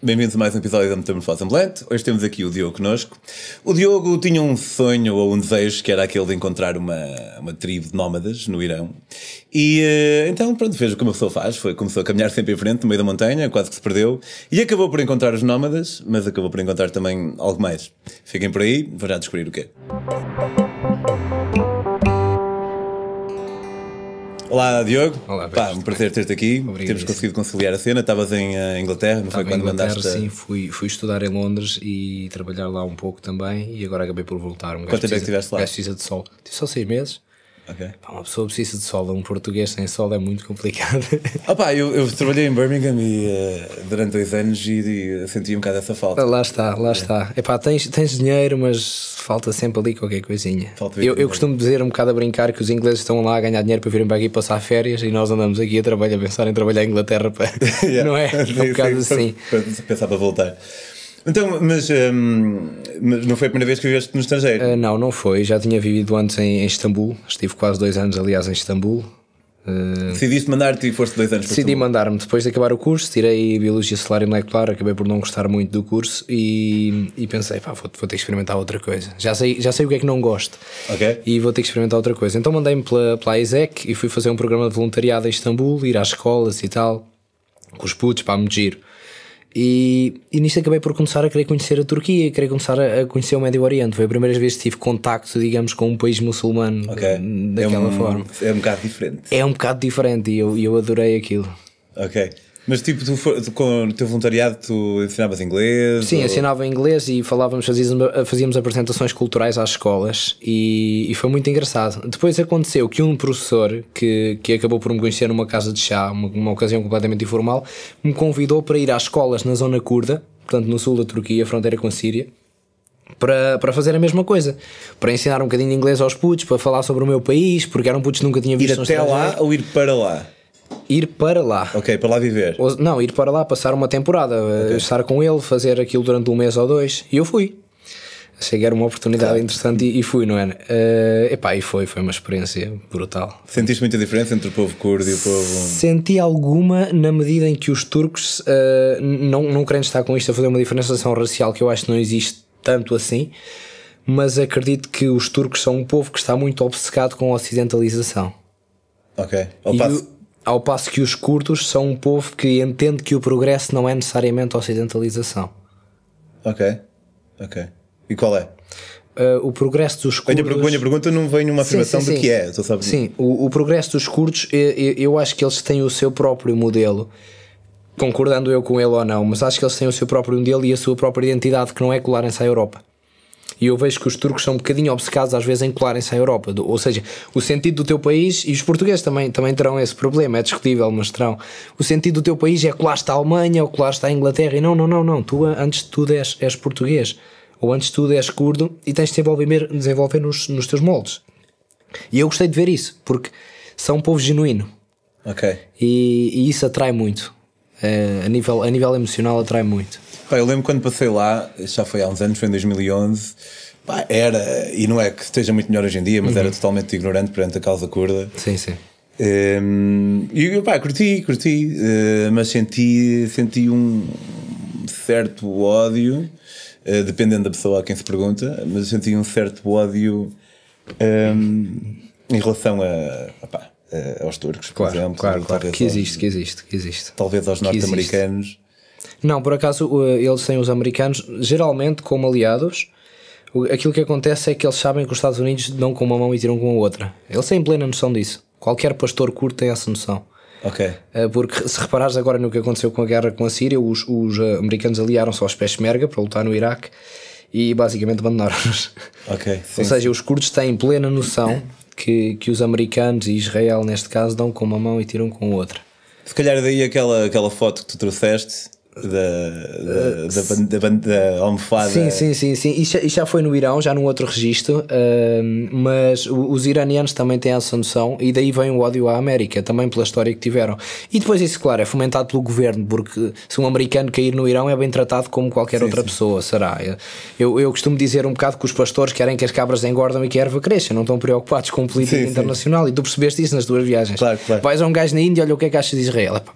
Bem-vindos a mais um episódio da Metamorfose Ambulante. Hoje temos aqui o Diogo connosco. O Diogo tinha um sonho ou um desejo que era aquele de encontrar uma, uma tribo de nómadas no Irão. E eh, então, pronto, fez como a pessoa faz. Foi, começou a caminhar sempre em frente, no meio da montanha, quase que se perdeu. E acabou por encontrar os nómadas, mas acabou por encontrar também algo mais. Fiquem por aí, vou já descobrir o quê. Olá, Diogo. Olá, Pá, um prazer ter-te aqui. Obrigado. Temos conseguido conciliar a cena. Estavas em eh, Inglaterra, não foi Estava em quando Inglaterra, mandaste. sim, fui, fui estudar em Londres e trabalhar lá um pouco também e agora acabei por voltar. Um Quanto tempo é que estiveste lá? um gajo precisa de sol. Tive só seis meses. Ok. Pá, uma pessoa precisa de sol, um português sem sol é muito complicado. Opa, eu, eu trabalhei em Birmingham e, eh, durante dois anos e, e senti um bocado essa falta. lá está, lá está. Epá, tens, tens dinheiro, mas falta sempre ali qualquer coisinha. Falta eu, eu costumo dizer um bocado a brincar que os ingleses estão lá a ganhar dinheiro para virem para aqui passar férias e nós andamos aqui a trabalhar, a pensar em trabalhar em Inglaterra para. Yeah. Não é? É um bocado sim, assim. Para pensar para voltar. Então, mas, hum, mas não foi a primeira vez que viveste no estrangeiro? Uh, não, não foi. Já tinha vivido antes em, em Istambul. Estive quase dois anos, aliás, em Istambul. Uh, Decidiste mandar-te e foste dois anos para decidi mandar-me depois de acabar o curso. Tirei Biologia Celular e Molecular. Acabei por não gostar muito do curso e, e pensei, pá, vou, vou ter que experimentar outra coisa. Já sei, já sei o que é que não gosto. Ok. E vou ter que experimentar outra coisa. Então mandei-me pela, pela ISEC e fui fazer um programa de voluntariado em Istambul, ir às escolas e tal, com os putos, pá, muito giro. E, e nisto acabei por começar a querer conhecer a Turquia querer começar a, a conhecer o Médio Oriente. Foi a primeira vez que tive contacto, digamos, com um país muçulmano Ok. daquela é um, forma. É um bocado diferente. É um bocado diferente e eu, eu adorei aquilo. Ok. Mas tipo, tu, tu com o teu voluntariado tu ensinavas inglês? Sim, ou- ensinava inglês e falávamos, fazíamos, fazíamos apresentações culturais às escolas e, e foi muito engraçado. Depois aconteceu que um professor que, que acabou por me conhecer numa casa de chá, uma, uma ocasião completamente informal, me convidou para ir às escolas na zona curda, portanto no sul da Turquia, fronteira com a Síria. Para, para fazer a mesma coisa, para ensinar um bocadinho de inglês aos putos, para falar sobre o meu país, porque eram putos que nunca tinha Ir visto no até lá ou ir para lá? Ir para lá. Ok, para lá viver. Ou- não, ir para lá, passar uma temporada, eh, estar com ele, fazer aquilo durante um mês ou dois. E eu fui. Achei que era uma oportunidade interessante e, e fui, não é? Uh, epá, e foi, foi uma experiência brutal. Sentiste muita diferença entre o povo curdo e o povo. Senti alguma na medida em que os turcos, eh, não, não querendo estar com isto a fazer uma diferenciação racial que eu acho que não existe tanto assim, mas acredito que os turcos são um povo que está muito obcecado com a ocidentalização. Ok. Ao passo- ao passo que os curdos são um povo que entende que o progresso não é necessariamente a ocidentalização. Ok. Ok. E qual é? Uh, o progresso dos curdos. a minha pergunta não vem numa Sim, afirmação sim, do que é. Sabes Sim, o, o progresso dos curdos, eu, eu- eu acho que eles têm o seu próprio modelo, concordando eu com ele ou não, mas acho que eles têm o seu próprio modelo e a sua própria identidade, que não é colarem-se à Europa. E eu vejo que os turcos são um bocadinho obcecados às vezes em colarem-se à Europa. Ou seja, o sentido do teu país, e os portugueses também, também terão esse problema, é discutível, mas terão. O sentido do teu país é colar-te à Alemanha ou colar-te à Inglaterra. E não, não, não, não. Tu antes de tudo és, és português. Ou antes de tudo és curdo e tens de desenvolver, desenvolver nos, nos teus moldes. E eu gostei de ver isso, porque são um povo genuíno. Ok. E, e isso atrai muito. Eh, a, nível, a nível emocional atrai muito. Pá, eu lembro quando passei lá, já foi há uns anos, foi em 2011. Pá, era, e não é que esteja muito melhor hoje em dia, mas Uhum. era totalmente ignorante perante a causa curda. Sim, sim. Hum, e pá, curti, curti, eh, mas senti, senti um certo ódio, eh, dependendo da pessoa a quem se pergunta, mas senti um certo ódio hum, em relação a, a pá, eh, aos turcos, por Claro, exemplo, claro, claro. Que aos- existe, que existe, que existe. talvez aos norte-americanos. Não, por acaso eh, eles têm os americanos, geralmente como aliados. Aquilo que acontece é que eles sabem que os Estados Unidos dão com uma mão e tiram com a outra. Eles têm plena noção disso. Qualquer pastor curto tem essa noção. Ok, Eh, Porque se reparares agora no que aconteceu com a guerra com a Síria, os, os eh, americanos aliaram-se aos Peshmerga para lutar no Iraque e basicamente abandonaram-nos. ok. Sim, Ou seja, os curdos têm plena noção que, que os americanos e Israel, neste caso, dão com uma mão e tiram com a outra. Se calhar daí aquela, aquela foto que tu trouxeste da, da, da, ban- da, ban- da almofada. Sim, sim, sim, sim. Isto, já- isto já foi no Irão, já num outro registro, ahm, mas os iranianos também têm essa noção e daí vem o ódio à América, também pela história que tiveram. E depois isso, claro, é fomentado pelo governo, porque se um americano cair no Irão é bem tratado como qualquer outra pessoa, será? Eu, eu costumo dizer um bocado que os pastores querem que as cabras engordam e que a erva cresça, não estão preocupados com política Sim, sim. internacional e tu percebeste isso nas tuas viagens. Claro, claro. Vais a um gajo na Índia, olha o que é que achas de Israel. Epá,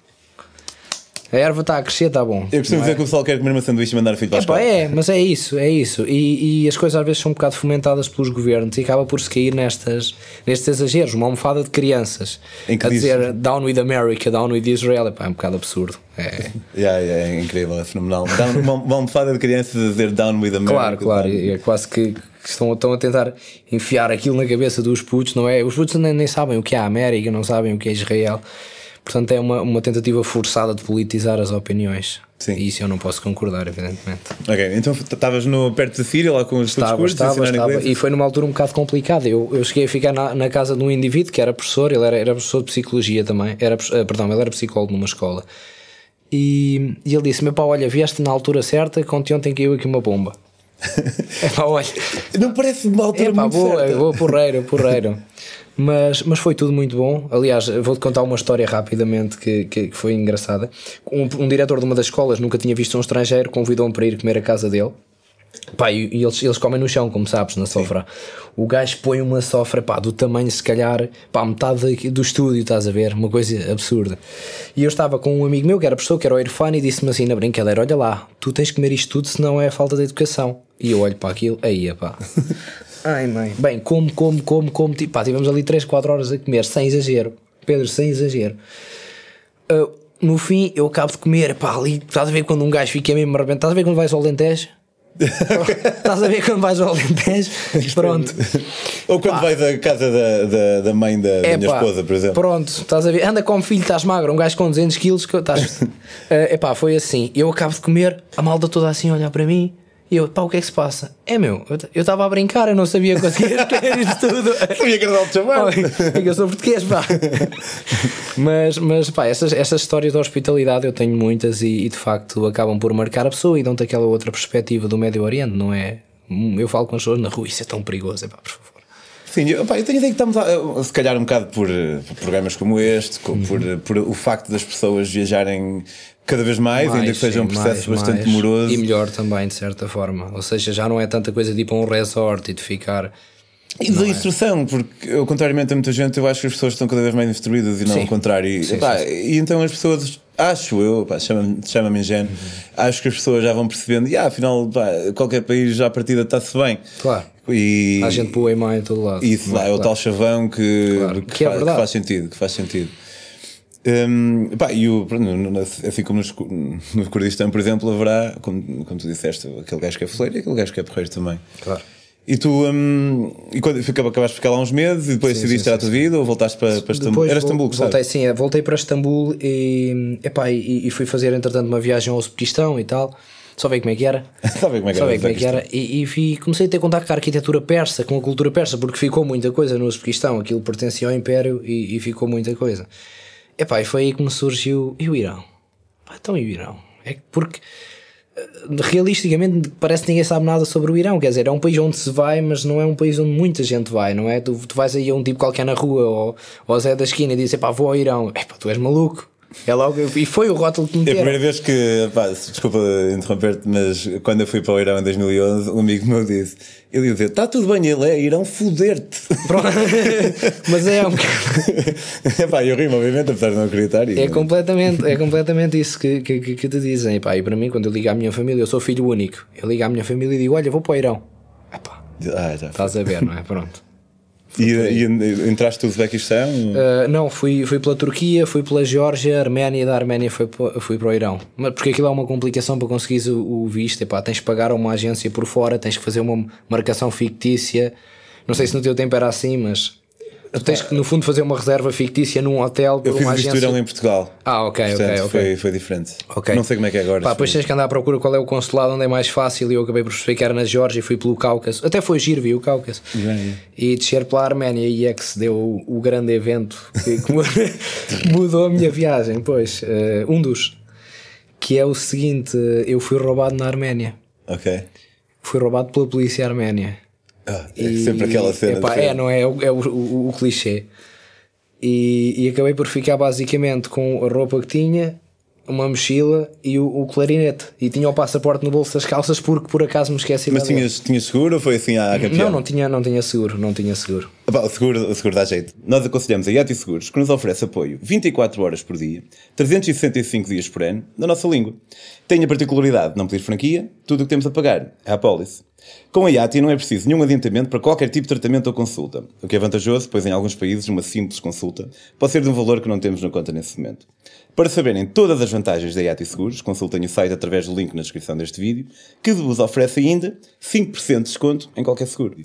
A erva está a crescer, está bom. Eu costumo dizer que o pessoal quer comer uma sanduíche e mandar filho para Epá, escola. é, mas é isso, é isso. E, e as coisas às vezes são um bocado fomentadas pelos governos e acaba por se cair nestas, nestes exageros. Uma almofada de crianças Em que a diz- dizer down with America, down with Israel. Epá, é um bocado absurdo. É, Yeah, yeah, é incrível, é fenomenal. Down, uma, uma almofada de crianças a dizer down with America. claro, claro. down. É quase que, que estão, estão a tentar enfiar aquilo na cabeça dos putos, não é? Os putos nem, nem sabem o que é a América, não sabem o que é Israel. Portanto, é uma, uma tentativa forçada de politizar as opiniões. Sim. E isso eu não posso concordar, evidentemente. Ok, então estavas perto da Síria lá com os Estava, cursos estava, estava. E foi numa altura um bocado complicada. Eu, eu cheguei a ficar na, na casa de um indivíduo que era professor, ele era, era professor de psicologia também, era, eh, perdão, ele era psicólogo numa escola. E, e ele disse: Meu pá, olha, vieste na altura certa, que ontem ontem caiu aqui uma bomba. é pá, olha, Não parece uma altura é pá, muito boa, certa. boa, porreiro, porreiro. Mas, mas foi tudo muito bom. Aliás, vou-te contar uma história rapidamente que, que, que foi engraçada. Um, um diretor de uma das escolas nunca tinha visto um estrangeiro, convidou-me para ir comer à casa dele. Pá, e, e eles, eles comem no chão, como sabes, na sofra. O gajo põe uma sofra pá, do tamanho, se calhar, pá, metade do estúdio, estás a ver? Uma coisa absurda. E eu estava com um amigo meu que era professor, que era o Irfan, e disse-me assim na brincadeira: Olha lá, tu tens que comer isto tudo, senão é falta de educação. E eu olho para aquilo, aí, pá. Ai, mãe. Bem, como, como, como, como. Tipo, pá, tivemos ali 3, 4 horas a comer, sem exagero. Pedro, sem exagero. Uh, no fim, eu acabo de comer, pá, ali. Estás a ver quando um gajo fica mesmo arrebentado? Estás a ver quando vais ao Alentejo? Estás a ver quando vais ao Alentejo? Pronto. Ou quando vais à casa da, da, da mãe da, da É minha pá, esposa, por exemplo. Pronto, estás a ver? Anda como filho, estás magro, um gajo com 200 quilos. Estás... é pá, foi assim. Eu acabo de comer, a malda toda assim a olhar para mim. E eu, pá, o que é que se passa? É meu, eu estava a brincar, eu não sabia conseguir escolher isto tudo. Sabia que era de chamar. É que eu sou português, pá. mas, mas pá, essas, essas histórias de hospitalidade eu tenho muitas e, e, de facto acabam por marcar a pessoa e dão-te aquela outra perspectiva do Médio Oriente, não é? Eu falo com as pessoas na rua, isso é tão perigoso, é pá, por favor. Sim, eu, pá, eu tenho a ideia que estamos, a, se calhar, um bocado por, por programas como este, Uhum. por, por o facto das pessoas viajarem cada vez mais, ainda que seja um processo mais, bastante mais. demoroso. E melhor também, de certa forma. Ou seja, já não é tanta coisa de ir para um resort e de ficar. E da instrução, porque eu, contrariamente a muita gente, eu acho que as pessoas estão cada vez mais instruídas e não Sim. ao contrário. E, Sim, sim, e então as pessoas, acho eu, chama-me chama ingênuo, Uhum. acho que as pessoas já vão percebendo, e ah, afinal, pá, qualquer país já à partida está-se bem. Claro. E, Há gente boa e má em todo lado. Isso lá, é o tal chavão que, Claro, que, que é fa- que faz sentido, que faz sentido. Hum, pá, e o, assim como nos- no Kurdistão, por exemplo, haverá, como, como tu disseste, aquele gajo que é foleiro e aquele gajo que é porreiro também. Claro. E tu, hum, e quando acabaste de ficar lá uns meses e depois Sim, decidiste à sim, tua vida ou voltaste para, para Istambul? Era Istambul, que voltei, sabe? sim, é, voltei para Istambul e, epá, e, e fui fazer entretanto uma viagem ao Uzbequistão e tal. Só ver como é que era. Sabe como é que Só era ver como é que era. E, e comecei a ter contato com a arquitetura persa, com a cultura persa, porque ficou muita coisa no Uzbequistão. Aquilo pertencia ao Império e, e ficou muita coisa. Epá, e foi aí que me surgiu. E o Irão? Pá, então e o Irão? É que porque eh, realisticamente parece que ninguém sabe nada sobre o Irão. Quer dizer, é um país onde se vai, mas não é um país onde muita gente vai, não é? Tu, tu vais aí a um tipo qualquer na rua ou, ou Zé da esquina e dizes, pá, vou ao Irão. Epá, tu és maluco. É logo, e foi o rótulo que me É a deram. primeira vez que, pá, desculpa interromper-te, mas quando eu fui para o Irão em 2011, um amigo meu disse: Ele ia dizer, está tudo bem, ele é Irão foder-te. Pronto. mas é um bocado. Epá, eu rimo, obviamente, apesar de não acreditar. e- É completamente, é completamente isso que, que, que, te dizem. Epá, e para mim, quando eu ligo à minha família, eu sou filho único. Eu ligo à minha família e digo: Olha, vou para o Irão. Epá, Ah, já. estás a ver, não é? Pronto. E, e entraste no Uzbequistão? Uh, não, fui, fui pela Turquia, fui pela Geórgia, Arménia, da Arménia fui, fui para o Irão. Mas porque aquilo é uma complicação para conseguires o, o visto. Epá, tens que pagar a uma agência por fora, tens que fazer uma marcação fictícia. Não sei se no teu tempo era assim, mas tens que, no fundo, fazer uma reserva fictícia num hotel por Eu fiz agência. Irão em Portugal. Ah, ok, ok, Portanto, ok. Foi, foi diferente. Ok. Não sei como é que é agora. Pá, depois tens que andar à procura qual é o consulado onde é mais fácil e eu acabei por perceber que era na Geórgia e fui pelo Cáucaso. Até foi giro, vi o Cáucaso. E descer pela Arménia e é que se deu o, o grande evento que, mudou a minha viagem. Pois, eh, um dos. Que é o seguinte: eu fui roubado na Arménia. Ok. Fui roubado pela polícia arménia. Ah, é sempre aquela cena. Epá, é, não é? É o, é o, o- o clichê. E, e acabei por ficar basicamente com a roupa que tinha, uma mochila e o, o clarinete. E tinha o passaporte no bolso das calças porque por acaso me esqueci Mas tinhas, tinhas seguro ou foi assim à campeã? Não, não tinha, não tinha seguro, não tinha seguro. Epá, o, seguro, o seguro dá jeito. Nós aconselhamos a Yati Seguros, que nos oferece apoio 24 horas por dia, 365 dias por ano, na nossa língua. Tem a particularidade de não pedir franquia, tudo o que temos a pagar é a pólice. Com a Yati não é preciso nenhum adiantamento para qualquer tipo de tratamento ou consulta, o que é vantajoso, pois em alguns países uma simples consulta pode ser de um valor que não temos na conta nesse momento. Para saberem todas as vantagens da Yati Seguros, consultem o site através do link na descrição deste vídeo, que vos oferece ainda 5% de desconto em qualquer seguro.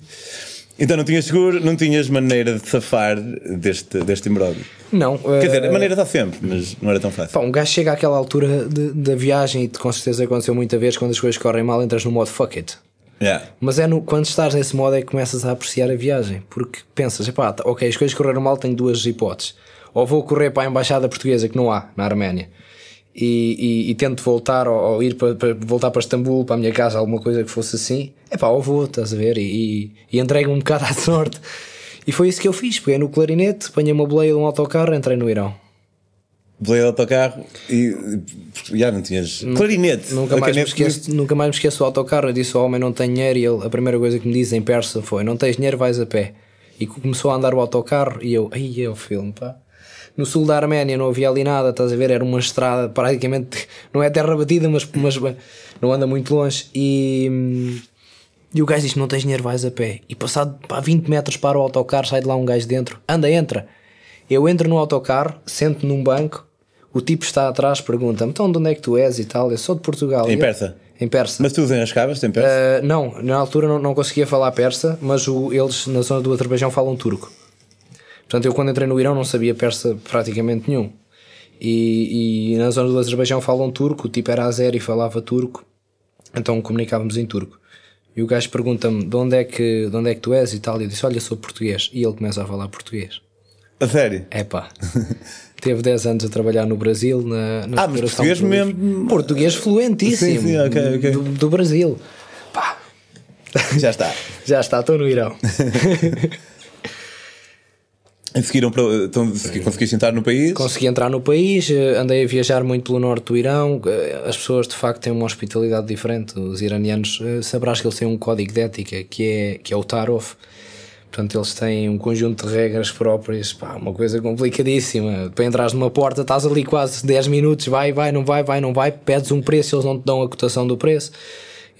Então não tinhas seguro, não tinhas maneira de safar deste, deste imbróglio. Não. Quer dizer, a uh, maneira está sempre, mas não era tão fácil. Pá, um gajo chega àquela altura de- da viagem e com certeza aconteceu muita vez quando as coisas correm mal, entras no modo fuck it. Yeah. Mas é no, quando estás nesse modo é que começas a apreciar a viagem. Porque pensas, tá, ok, as coisas correram mal, tenho duas hipóteses. Ou vou correr para a embaixada portuguesa, que não há, na Arménia, e, e- e tento voltar, ou, ou ir para, para- voltar para Istambul, para a minha casa, alguma coisa que fosse assim. Epá, ou vou, estás a ver, e, e, entrego um bocado à sorte. E foi isso que eu fiz. Peguei no clarinete, apanhei uma boleia de um autocarro, entrei no Irão. Belei de autocarro e já não tinhas clarinete. Nunca mais, me esqueço, nunca mais me esqueço do autocarro. Eu disse ao homem: Não tenho dinheiro. E ele, a primeira coisa que me diz em persa foi: Não tens dinheiro, vais a pé. E começou a andar o autocarro. E eu, aí é o filme, pá. No sul da Arménia não havia ali nada, estás a ver? Era uma estrada praticamente, não é terra batida, mas, mas não anda muito longe. E, e o gajo diz: Não tens dinheiro, vais a pé. E passado pá, 20 metros para o autocarro, sai de lá um gajo dentro: Anda, entra. Eu entro no autocarro, sento num banco. O tipo está atrás, pergunta-me: Então, de onde é que tu és e tal? Eu sou de Portugal. Em eu- persa? Em persa. Mas tu as cabas, tem persa? Uh, não, na altura não, não conseguia falar persa, mas o- eles na zona do Azerbaijão falam turco. Portanto, eu quando entrei no Irão não sabia persa praticamente nenhum. E, e na zona do Azerbaijão falam turco, o tipo era azeri e falava turco, então comunicávamos em turco. E o gajo pergunta-me de onde, é que, de onde é que tu és e tal, e eu disse: Olha, sou português. E ele começa a falar português. a sério? É pá. Teve 10 anos a trabalhar no Brasil na, na Ah, mas português mesmo- Português fluentíssimo. Sim, sim, ok, ok. Do, do Brasil. Pá, Já está. já está, estou no Irão. E seguiram para. Então, conseguiste entrar no país? Consegui entrar no país, eh, andei a viajar muito pelo norte do Irão. eh, As pessoas de facto têm uma hospitalidade diferente. Os iranianos, eh, sabrás que eles têm um código de ética que é, que é o Tarof. Portanto, eles têm um conjunto de regras próprias, pá, uma coisa complicadíssima. Para entrares numa porta, estás ali quase 10 minutos, vai, vai, não vai, vai, não vai, pedes um preço, eles não te dão a cotação do preço.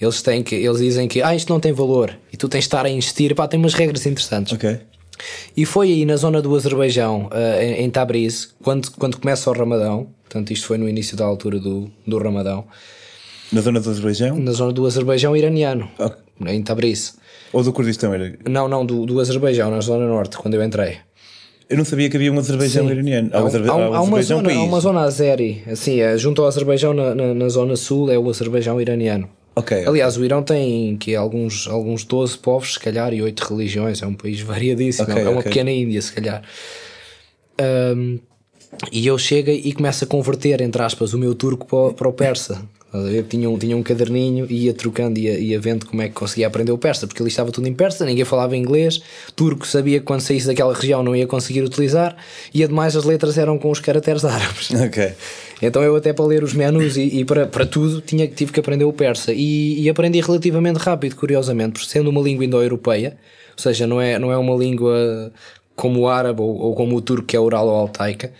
Eles, têm que, eles dizem que ah, isto não tem valor e tu tens de estar a investir. Pá, tem umas regras interessantes. Ok. E foi aí na zona do Azerbaijão, eh, em- Tabriz, quando, quando começa o Ramadão, portanto, isto foi no início da altura do, do Ramadão, Na zona do Azerbaijão? na zona do Azerbaijão iraniano, Ok. em Tabriz. Ou do Kurdistão? Era... Não, não, do, do Azerbaijão, na zona norte, quando eu entrei. Eu não sabia que havia um Azerbaijão Sim. iraniano. Há, Há, um há um- há um há uma zona, há país. uma zona azeri, assim, é, junto ao Azerbaijão na, na, na zona sul é o Azerbaijão iraniano. Ok. Aliás, o Irão tem que alguns, alguns 12 povos, se calhar, e 8 religiões. É um país variadíssimo. Ok, é uma ok. pequena Índia, se calhar. Ahm, e eu chego e começo a converter, entre aspas, o meu turco para, o- para o persa. Ver? Tinha um, tinha um caderninho e ia trocando, ia, ia vendo como é que conseguia aprender o persa, porque ali estava tudo em persa, ninguém falava inglês. Turco sabia que quando saísse daquela região não ia conseguir utilizar, e ademais as letras eram com os caracteres árabes. Ok. Então eu até para ler os menus e, e para, para tudo tinha, tive que aprender o persa e, e aprendi relativamente rápido, curiosamente, porque sendo uma língua indo-europeia, ou seja, não é, não é uma língua como o árabe ou, ou como o turco que é oral ou altaica,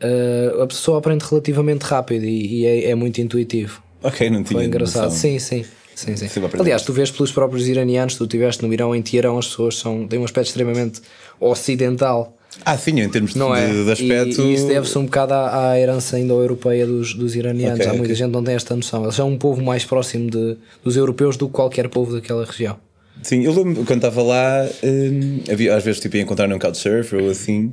eh, a pessoa aprende relativamente rápido e, e é, é muito intuitivo. Ok, não tinha Foi engraçado, noção. sim, sim. Sim, sim. Aliás, tu vês pelos próprios iranianos, tu estiveste no Irão, em Teherão, as pessoas são, têm um aspecto extremamente ocidental. Ah, sim, em termos de, Não é? de, de aspecto. E, e isso deve-se um bocado à, à herança indo-europeia dos, dos iranianos. Ok, Há muita ok. gente não tem esta noção. Eles são um povo mais próximo de, dos europeus do que qualquer povo daquela região. Sim, eu lembro quando estava lá, hum, havia, às vezes tipo, ia encontrar num couchsurfer ou assim,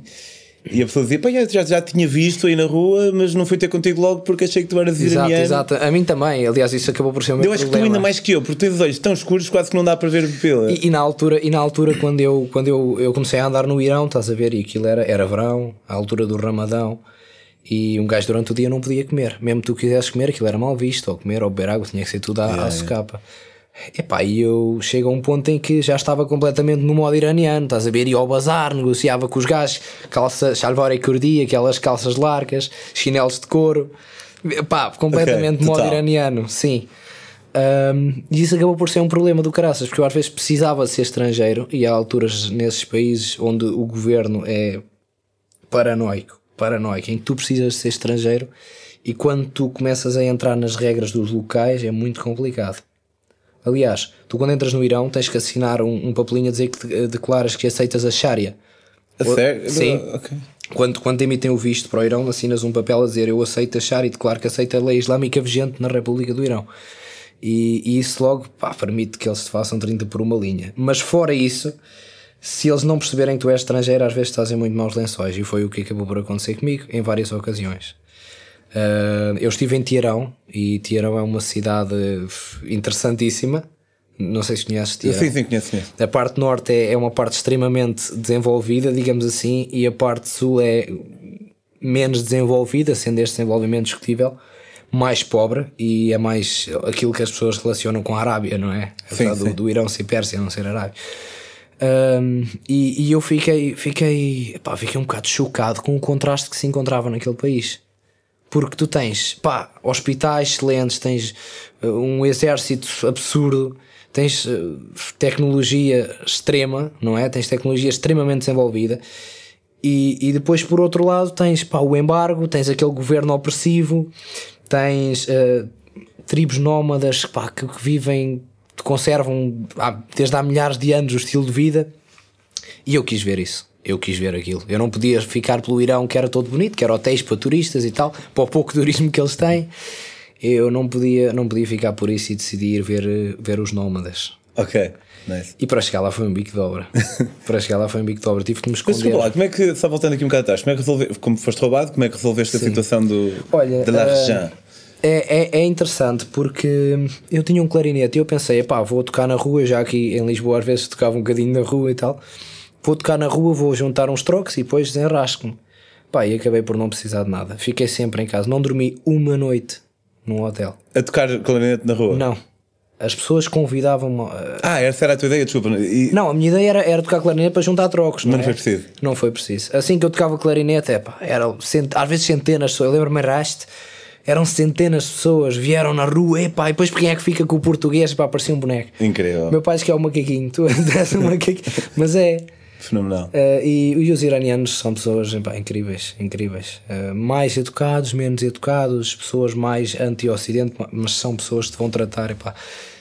e a pessoa dizia: Pá, já, já tinha visto aí na rua, mas não fui ter contigo logo porque achei que tu eras Exato, iraniano. exato. A mim também. Aliás, isso acabou por ser o meu Eu acho que tu problema. ainda mais que eu, porque tens os olhos tão escuros quase que não dá para ver pela. E, e na altura, e na altura quando, eu, quando eu, eu comecei a andar no Irão, estás a ver, e aquilo era, era verão, à altura do Ramadão, e um gajo durante o dia não podia comer. Mesmo tu quisesses comer, aquilo era mal visto, ou comer ou beber água, tinha que ser tudo à, à socapa. Epá, e eu chego a um ponto em que já estava completamente no modo iraniano, estás a ver, ia ao bazar, negociava com os gajos, calça shalvar e kurdi, aquelas calças largas, chinelos de couro, Epá, completamente Ok, modo iraniano, sim. Um, e isso acabou por ser um problema do caraças, porque eu às vezes precisava ser estrangeiro e há alturas nesses países onde o governo é paranoico, paranoico, em que tu precisas ser estrangeiro e quando tu começas a entrar nas regras dos locais é muito complicado. Aliás, tu quando entras no Irão tens que assinar um, um papelinho a dizer que declaras que aceitas a Sharia. A sério? Sim. Ok. Quando, quando emitem o visto para o Irão, assinas um papel a dizer eu aceito a Sharia e declaro que aceito a lei islâmica vigente na República do Irão. E, e isso logo pá, permite que eles te façam 30 por uma linha. Mas fora isso, se eles não perceberem que tu és estrangeiro, às vezes estás em muito maus lençóis. E foi o que acabou por acontecer comigo em várias ocasiões. Uh, eu estive em Tiarão e Tiarão é uma cidade interessantíssima. Não sei se conheces Tiarão. Sim, sim, conheço, conheço. A parte norte é, é uma parte extremamente desenvolvida, digamos assim, e a parte sul é menos desenvolvida, sendo este desenvolvimento discutível, mais pobre e é mais aquilo que as pessoas relacionam com a Arábia, não é? Sim, do, sim. do Irão ser Pérsia, não ser Arábia. Um, e, e eu fiquei, fiquei, pá, fiquei um bocado chocado com o contraste que se encontrava naquele país. Porque tu tens pá, hospitais excelentes, tens uh, um exército absurdo, tens uh, tecnologia extrema, não é? Tens tecnologia extremamente desenvolvida. E, e depois, por outro lado, tens pá, o embargo, tens aquele governo opressivo, tens uh, tribos nómadas pá, que, que vivem, conservam há, desde há milhares de anos o estilo de vida. E eu quis ver isso. Eu quis ver aquilo. Eu não podia ficar pelo Irão, que era todo bonito, que era hotéis para turistas e tal, para o pouco turismo que eles têm. Eu não podia, não podia ficar por isso e decidi ir ver, ver os nómadas. Ok, nice. E para chegar lá foi um bico de obra. para chegar lá foi um bico de obra. Tive que me Mas esconder. desculpa lá, como é que, só voltando aqui um bocado atrás, como é que resolveste, como foste roubado, como é que resolveste a situação do, Olha, de l'argent? É, é, é interessante porque eu tinha um clarinete e eu pensei, pá, vou tocar na rua, já aqui em Lisboa às vezes tocava um bocadinho na rua e tal. Vou tocar na rua, vou juntar uns trocos e depois desenrasco-me. Pá, e acabei por não precisar de nada. Fiquei sempre em casa. Não dormi uma noite num hotel. A tocar clarinete na rua? Não. As pessoas convidavam-me. a- Ah, essa era a tua ideia, desculpa. E, Não, a minha ideia era, era tocar clarinete para juntar trocos. Não, Mas não é? foi preciso. Não foi preciso. Assim que eu tocava clarinete, é pá, era cent... às vezes centenas. Eu lembro-me raste, eram centenas de pessoas, vieram na rua, epá, e depois quem é que fica com o português? Pá, parecia um boneco. Incrível. Meu pai diz que é um macaquinho, tu és um macaquinho. Mas é. Fenomenal. Eh, e, e os iranianos são pessoas epá, incríveis, incríveis. Eh, mais educados, menos educados, pessoas mais anti-ocidente, ma- mas são pessoas que te vão tratar. Epá.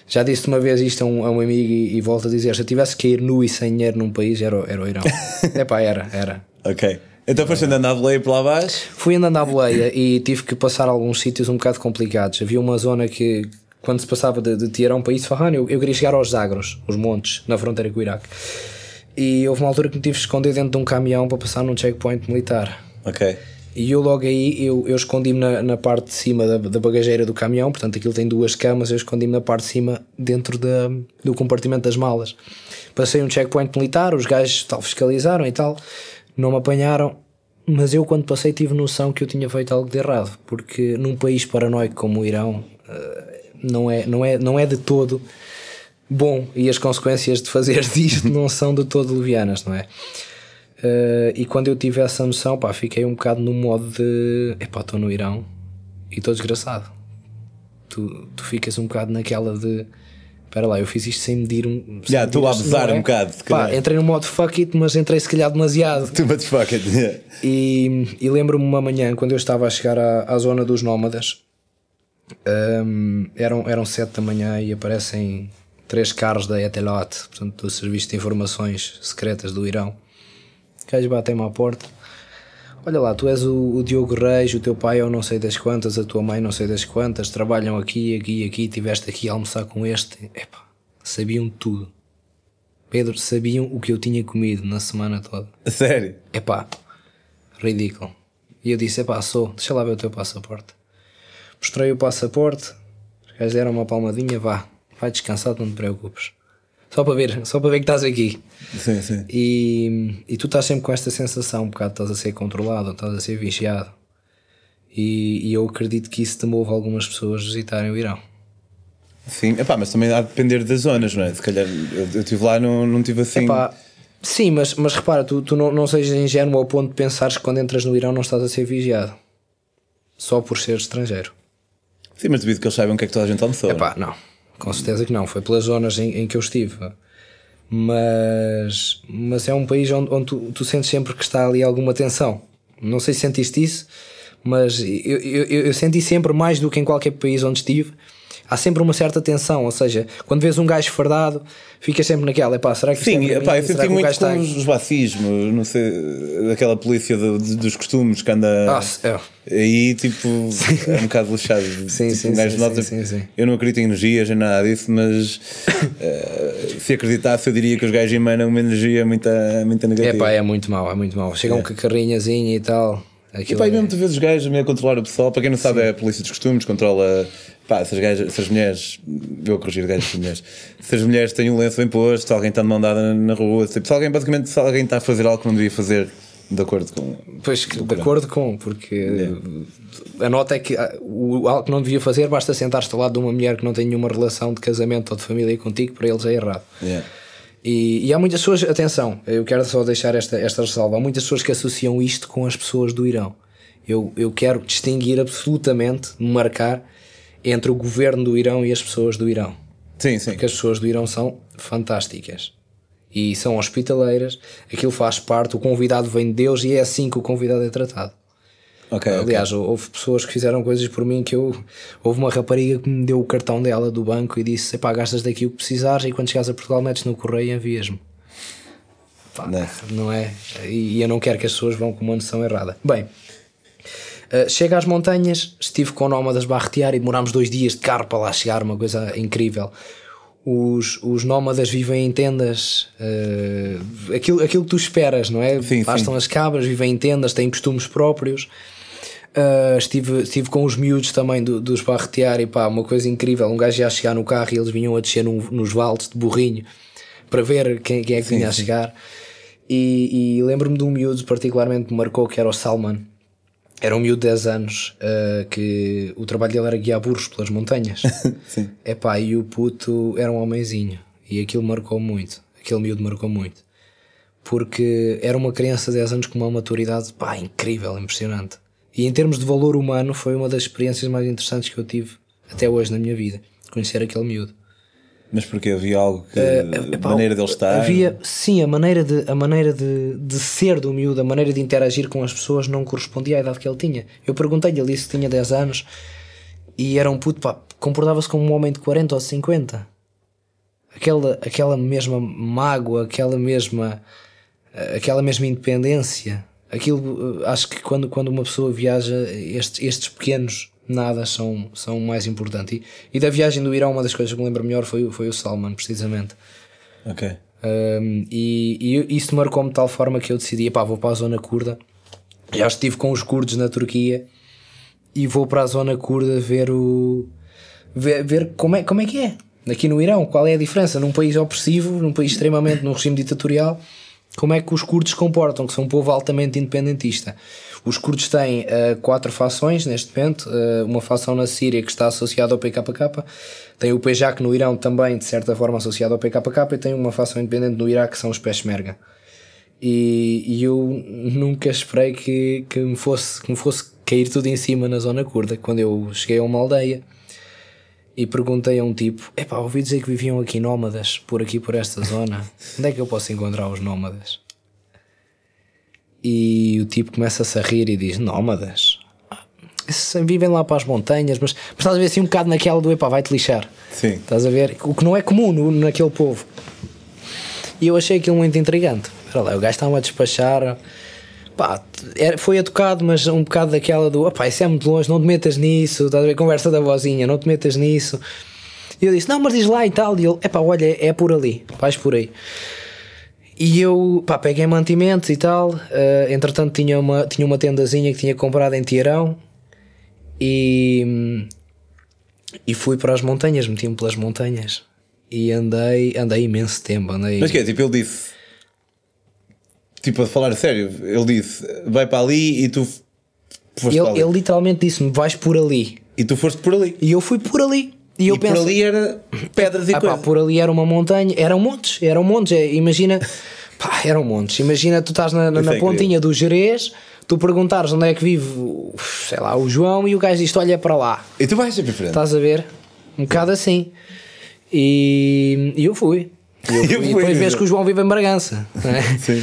Já disse uma vez isto a um, a um amigo e, e volto a dizer: se eu tivesse que ir nu e sem dinheiro num país, era, era o Irão. Epá, era, era. Ok. Então foste andando à boleia por lá abaixo. Fui andando à boleia e tive que passar alguns sítios um bocado complicados. Havia uma zona que, quando se passava de, de Tiarão para Isfahan, eu, eu queria chegar aos Zagros, os montes, na fronteira com o Iraque. E houve uma altura que me tive que esconder dentro de um caminhão para passar num checkpoint militar. Ok. E eu logo aí, eu, eu escondi-me na, na parte de cima da, da bagageira do caminhão, portanto aquilo tem duas camas, eu escondi-me na parte de cima dentro da, do compartimento das malas. Passei um checkpoint militar, os gajos tal, fiscalizaram e tal, não me apanharam, mas eu quando passei tive noção que eu tinha feito algo de errado, porque num país paranoico como o Irão eh, não é, não é, não é de todo bom e as consequências de fazer disto não são de todo levianas, não é? Uh, e quando eu tive essa noção, pá, fiquei um bocado no modo de epá, estou no Irão e estou desgraçado. Tu, tu ficas um bocado naquela de espera lá, eu fiz isto sem medir um. Já, estou a abusar não um bocado, Pá, entrei no modo fuck it, mas entrei se calhar demasiado. Too much fucking. Yeah. E, e lembro-me uma manhã, quando eu estava a chegar à, à zona dos nómadas, hum, eram, eram sete da manhã e aparecem três carros da Etelot, portanto, do Serviço de Informações Secretas do Irão. Gajos batem-me à porta. Olha lá, tu és o, o Diogo Reis, o teu pai é o não sei das quantas, a tua mãe não sei das quantas, trabalham aqui, aqui, aqui, tiveste aqui a almoçar com este. Epá, sabiam tudo. Pedro, sabiam o que eu tinha comido na semana toda. Sério. Epá, ridículo. E eu disse: Epá, sou, deixa lá ver o teu passaporte. Mostrei o passaporte, os gajos deram uma palmadinha, vá, vai descansar, não te preocupes. Só para ver, só para ver que estás aqui. Sim, sim. E, e tu estás sempre com esta sensação, um bocado estás a ser controlado, estás a ser vigiado. E, e eu acredito que isso te move algumas pessoas a visitarem o Irão. Sim, epá, mas também há de depender das zonas, não é? Se calhar eu eu estive lá não, não tive assim. Epá, sim, mas, mas repara, tu, tu não, não sejas ingênuo ao ponto de pensares que quando entras no Irão não estás a ser vigiado. Só por ser estrangeiro. Sim, mas devido que eles saibam o que é que toda a gente almoçou. Epá, não. Com certeza que não, foi pelas zonas em, em que eu estive. Mas, mas é um país onde, onde tu, tu, sentes sempre que está ali alguma tensão. Não sei se sentiste isso, mas eu, eu, eu senti sempre mais do que em qualquer país onde estive há sempre uma certa tensão, ou seja, quando vês um gajo fardado, ficas sempre naquela, pá, será que Sim, é epá, eu senti muito com os racismos, não sei, aquela polícia do, dos costumes que anda Nossa, é. aí, tipo, é um bocado lixado. sim, tipo, sim, um sim, nota, sim, sim, Eu não acredito em energias nem nada disso, mas uh, se acreditasse, eu diria que os gajos emanam uma energia muito, muito negativa. É pá, é muito mau, é muito mau. Chegam é. com a carrinhazinha e tal. Aquilo e pá, é... mesmo tu vês os gajos a meio controlar o pessoal, para quem não sabe, Sim. é a polícia dos costumes, controla Pá, se as, gajas, se as mulheres, vou corrigir gajas e mulheres, se as mulheres têm um lenço bem posto, se alguém está de mão dada na rua, se, se alguém, basicamente, se alguém está a fazer algo que não devia fazer, de acordo com. Pois, de acordo com, porque yeah. a nota é que ah, o algo que não devia fazer basta sentar-se ao lado de uma mulher que não tem nenhuma relação de casamento ou de família contigo, para eles é errado. Yeah. E, e, há muitas pessoas, atenção, eu quero só deixar esta, esta ressalva: há muitas pessoas que associam isto com as pessoas do Irão. Eu, eu quero distinguir absolutamente, marcar entre o governo do Irão e as pessoas do Irão. Sim, sim. Porque as pessoas do Irão são fantásticas e são hospitaleiras, aquilo faz parte, o convidado vem de Deus e é assim que o convidado é tratado. Okay, Aliás, okay. houve pessoas que fizeram coisas por mim que eu. Houve uma rapariga que me deu o cartão dela do banco e disse: pá, gastas daqui o que precisares e quando chegares a Portugal metes no correio e envias-me. Não é? E eu não quero que as pessoas vão com uma noção errada. Bem, Uh, chega às montanhas, estive com nómadas barretear e demorámos dois dias de carro para lá chegar, uma coisa incrível. Os, os nómadas vivem em tendas, uh, aquilo, aquilo que tu esperas, não é? Sim, Bastam as cabras, vivem em tendas, têm costumes próprios. Uh, estive, estive com os miúdos também do, dos barretear e pá, uma coisa incrível. Um gajo ia chegar no carro e eles vinham a descer num, nos vales de burrinho para ver quem, quem é que sim, vinha sim. a chegar. E, e lembro-me de um miúdo particularmente que me marcou que era o Salman era um miúdo de 10 anos uh, que o trabalho dele era guiar burros pelas montanhas. Sim. Epá, e o puto era um homenzinho. E aquilo marcou muito. Aquele miúdo marcou muito. Porque era uma criança de 10 anos com uma maturidade pá, incrível, impressionante. E em termos de valor humano, foi uma das experiências mais interessantes que eu tive até hoje na minha vida. Conhecer aquele miúdo. Mas porque havia algo que. Uh, epá, a maneira dele estar? Havia, sim, a maneira, de, a maneira de, de ser do miúdo, a maneira de interagir com as pessoas não correspondia à idade que ele tinha. Eu perguntei-lhe, ele disse que tinha 10 anos e era um puto, pá, comportava-se como um homem de 40 ou 50. Aquela, aquela mesma mágoa, aquela mesma, aquela mesma independência. Aquilo, acho que quando, quando uma pessoa viaja, estes, estes pequenos nada são, são mais importantes. E, e, da viagem do Irão, uma das coisas que me lembro melhor foi, foi o Salman, precisamente. Ok. Um, e, e isso marcou-me de tal forma que eu decidi: pá, vou para a zona curda. Já estive com os curdos na Turquia e vou para a zona curda ver o. ver, ver como, é, como é que é. Aqui no Irão, qual é a diferença? Num país opressivo, num país extremamente. num regime ditatorial, como é que os curdos se comportam, que são um povo altamente independentista. Os curdos têm uh, quatro fações neste momento, uh, uma fação na Síria que está associada ao PKK, tem o PJAK no Irão também, de certa forma, associado ao PKK, e tem uma fação independente no Iraque que são os Peshmerga. E, e eu nunca esperei que, que, me fosse, que me fosse cair tudo em cima na zona curda. Quando eu cheguei a uma aldeia e perguntei a um tipo: Epá, ouvi dizer que viviam aqui nómadas por aqui, por esta zona. Onde é que eu posso encontrar os nómadas? E o tipo começa-se a rir e diz: Nómadas. Vivem lá para as montanhas, mas, mas estás a ver assim um bocado naquela do epá, vai-te lixar. Sim. Estás a ver? O que não é comum no, naquele povo. E eu achei aquilo muito intrigante. Era lá, o gajo estava a despachar. Pá, foi educado, mas um bocado daquela do opá, isso é muito longe, não te metas nisso. Estás a ver? Conversa da vozinha, não te metas nisso. E eu disse: Não, mas diz lá e tal. E ele: Epá, olha, é, é por ali, vais por aí. E eu, pá, peguei mantimentos e tal. Uh, entretanto, tinha uma, tinha uma tendazinha que tinha comprado em Tiarão e, e fui para as montanhas, meti-me pelas montanhas e andei, andei imenso tempo. Andei... Mas que é? Tipo, ele disse, tipo, a falar sério, ele disse, vai para ali e tu foste ele, para ali. Ele literalmente disse-me, vais por ali. E tu foste por ali. E eu fui por ali. E, eu e penso, por ali era pedras e ah, coisas. por ali era uma montanha, eram montes, eram montes. É, imagina, pá, eram montes. Imagina, tu estás na, na, na pontinha do Jerez, tu perguntares onde é que vive, sei lá, o João, e o gajo diz: Olha para lá. E tu vais sempre frente. Estás a ver? Um bocado assim. E, e eu fui. E eu fui. Eu e depois vês que o João vive em Bragança. é? Sim.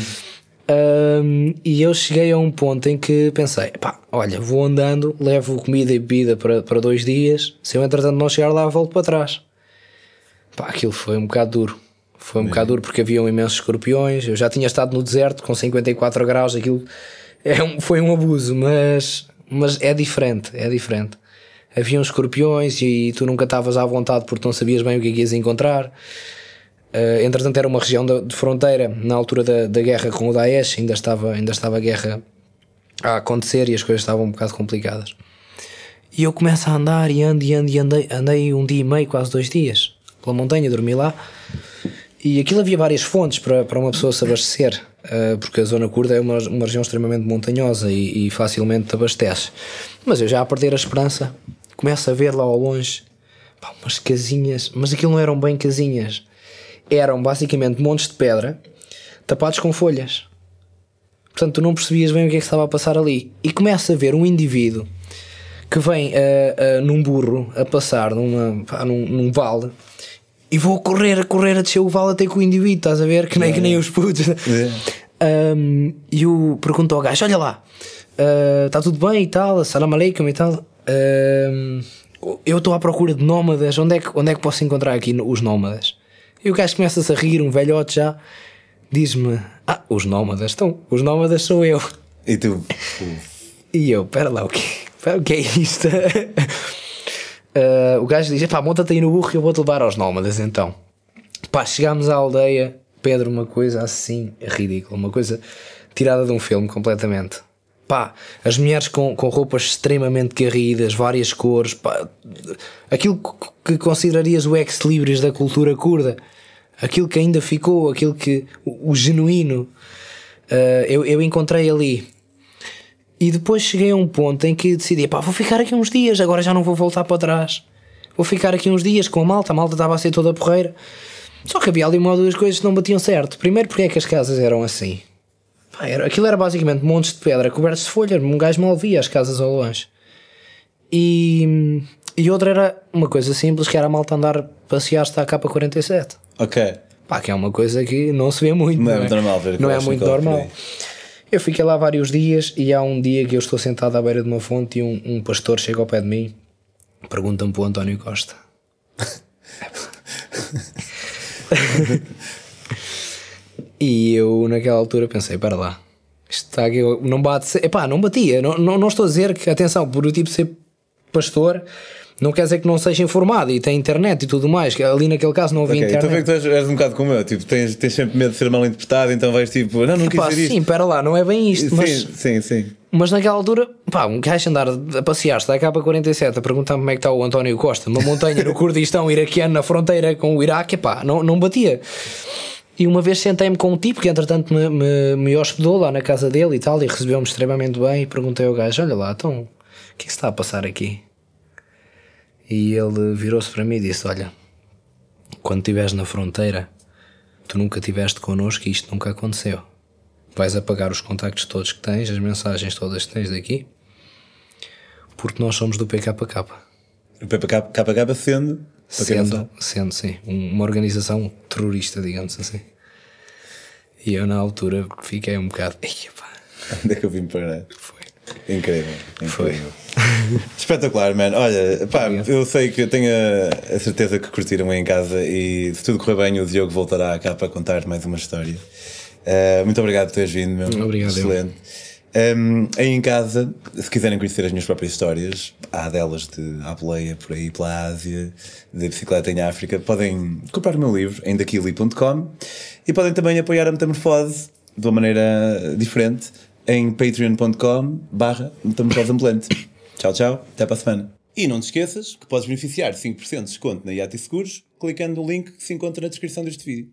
Um, e eu cheguei a um ponto em que pensei: pá, olha, vou andando, levo comida e bebida para, para dois dias. Se eu entretanto não chegar lá, volto para trás. Pá, aquilo foi um bocado duro. Foi um bocado duro porque haviam imensos escorpiões. Eu já tinha estado no deserto com 54 graus. Aquilo é um- foi um abuso, mas, mas é diferente. É diferente. Haviam escorpiões e tu nunca estavas à vontade porque não sabias bem o que é que ias encontrar. Uh, entretanto, era uma região de, de fronteira na altura da, da guerra com o Daesh, ainda estava, ainda estava a guerra a acontecer e as coisas estavam um bocado complicadas. E eu começo a andar e ando e ando e andei, andei um dia e meio, quase dois dias, pela montanha, dormi lá. E aquilo havia várias fontes para, para uma pessoa se abastecer, uh, porque a zona curda é uma, uma região extremamente montanhosa e, e facilmente te abastece. Mas eu já a perder a esperança, começo a ver lá ao longe pá, umas casinhas, mas aquilo não eram bem casinhas, eram basicamente montes de pedra tapados com folhas. Portanto, tu não percebias bem o que é que estava a passar ali. E começa a ver um indivíduo que vem ah, ah, num burro a passar numa, pá, num, num vale e vou correr, a correr, a descer o vale até com o indivíduo, estás a ver? Que nem, que nem os putos. Um, e eu pergunto ao gajo: Olha lá, está tudo bem e tal, salam aleikum e tal. Eu estou à procura de nómadas, onde é, que, onde é que posso encontrar aqui os nómadas? E o gajo começa-se a rir, um velhote já, diz-me: Ah, os nómadas, então, os nómadas sou eu. E tu. E eu, pera lá, o que, o que é isto? Ah, o gajo diz: pá, monta-te aí no burro que eu vou-te levar aos nómadas então. Pá, chegámos à aldeia, Pedro, uma coisa assim ridícula, uma coisa tirada de um filme completamente. Pá, as mulheres com, com roupas extremamente garridas, várias cores, pá, aquilo que considerarias o ex-libris da cultura curda, aquilo que ainda ficou, aquilo que. o, o genuíno, ah, eu, eu encontrei ali. E depois cheguei a um ponto em que decidi, pá, vou ficar aqui uns dias, agora já não vou voltar para trás. Vou ficar aqui uns dias com a malta, a malta estava a ser toda porreira. Só que havia ali uma ou duas coisas que não batiam certo. Primeiro, porque é que as casas eram assim? Pá, era, aquilo era basicamente montes de pedra cobertos de folha, um gajo mal via as casas ao longe. E, e outra era uma coisa simples, que era a malta andar passear-se à K47. Ok. Pá, que é uma coisa que não se vê muito. Não é muito normal ver Não é muito normal. Eu fiquei lá vários dias e há um dia que eu estou sentado à beira de uma fonte e um, um pastor chega ao pé de mim pergunta-me para o António Costa. e eu naquela altura pensei, para lá, isto está aqui, não bate, epá, não batia, não, não, não estou a dizer que, atenção, por o tipo ser pastor, não quer dizer que não seja informado e tem internet e tudo mais, ali naquele caso não havia Ok, então vê internet. que tu és, és um bocado como eu, tipo, tens, tens sempre medo de ser mal interpretado, então vais tipo, não, não quis dizer isto. sim, para lá, não é bem isto, mas... Sim, sim, sim. Mas naquela altura, pá, um gajo andar a passear-se da K47 a perguntar-me como é que está o António Costa, numa montanha no Kurdistão iraquiano, na fronteira com o Iraque, pá, não, não batia. E uma vez sentei-me com um tipo que entretanto me, me, me hospedou lá na casa dele e tal, e recebeu-me extremamente bem. E perguntei ao gajo: Olha lá, então, o que é que se está a passar aqui? E ele virou-se para mim e disse: Olha, quando estiveres na fronteira, tu nunca estiveste connosco e isto nunca aconteceu. Vais apagar os contactos todos que tens, as mensagens todas que tens daqui, porque nós somos do PKK. O PPK sendo, Sendo, sendo, sim, um- uma organização terrorista, digamos assim. E eu, na altura, fiquei um bocado. "Ei, pá, onde é que eu vim parar? Foi. Incrível, incrível. Espetacular, man. Olha, pá, eu sei que eu tenho a, certeza que curtiram aí em casa e se tudo correr bem, o Diogo voltará cá para contar mais uma história. Uh, muito obrigado por teres vindo, meu. Obrigado. Excelente. Um, aí em casa, se quiserem conhecer as minhas próprias histórias, há delas de à boleia por aí pela Ásia, de bicicleta em África, podem comprar o meu livro em daquili.com e podem também apoiar a Metamorfose de uma maneira diferente em patreon.com barra metamorfose ambulante. Tchau, tchau, até para a semana. E não te esqueças que podes beneficiar de 5% de desconto na IAT Seguros clicando no link que se encontra na descrição deste vídeo.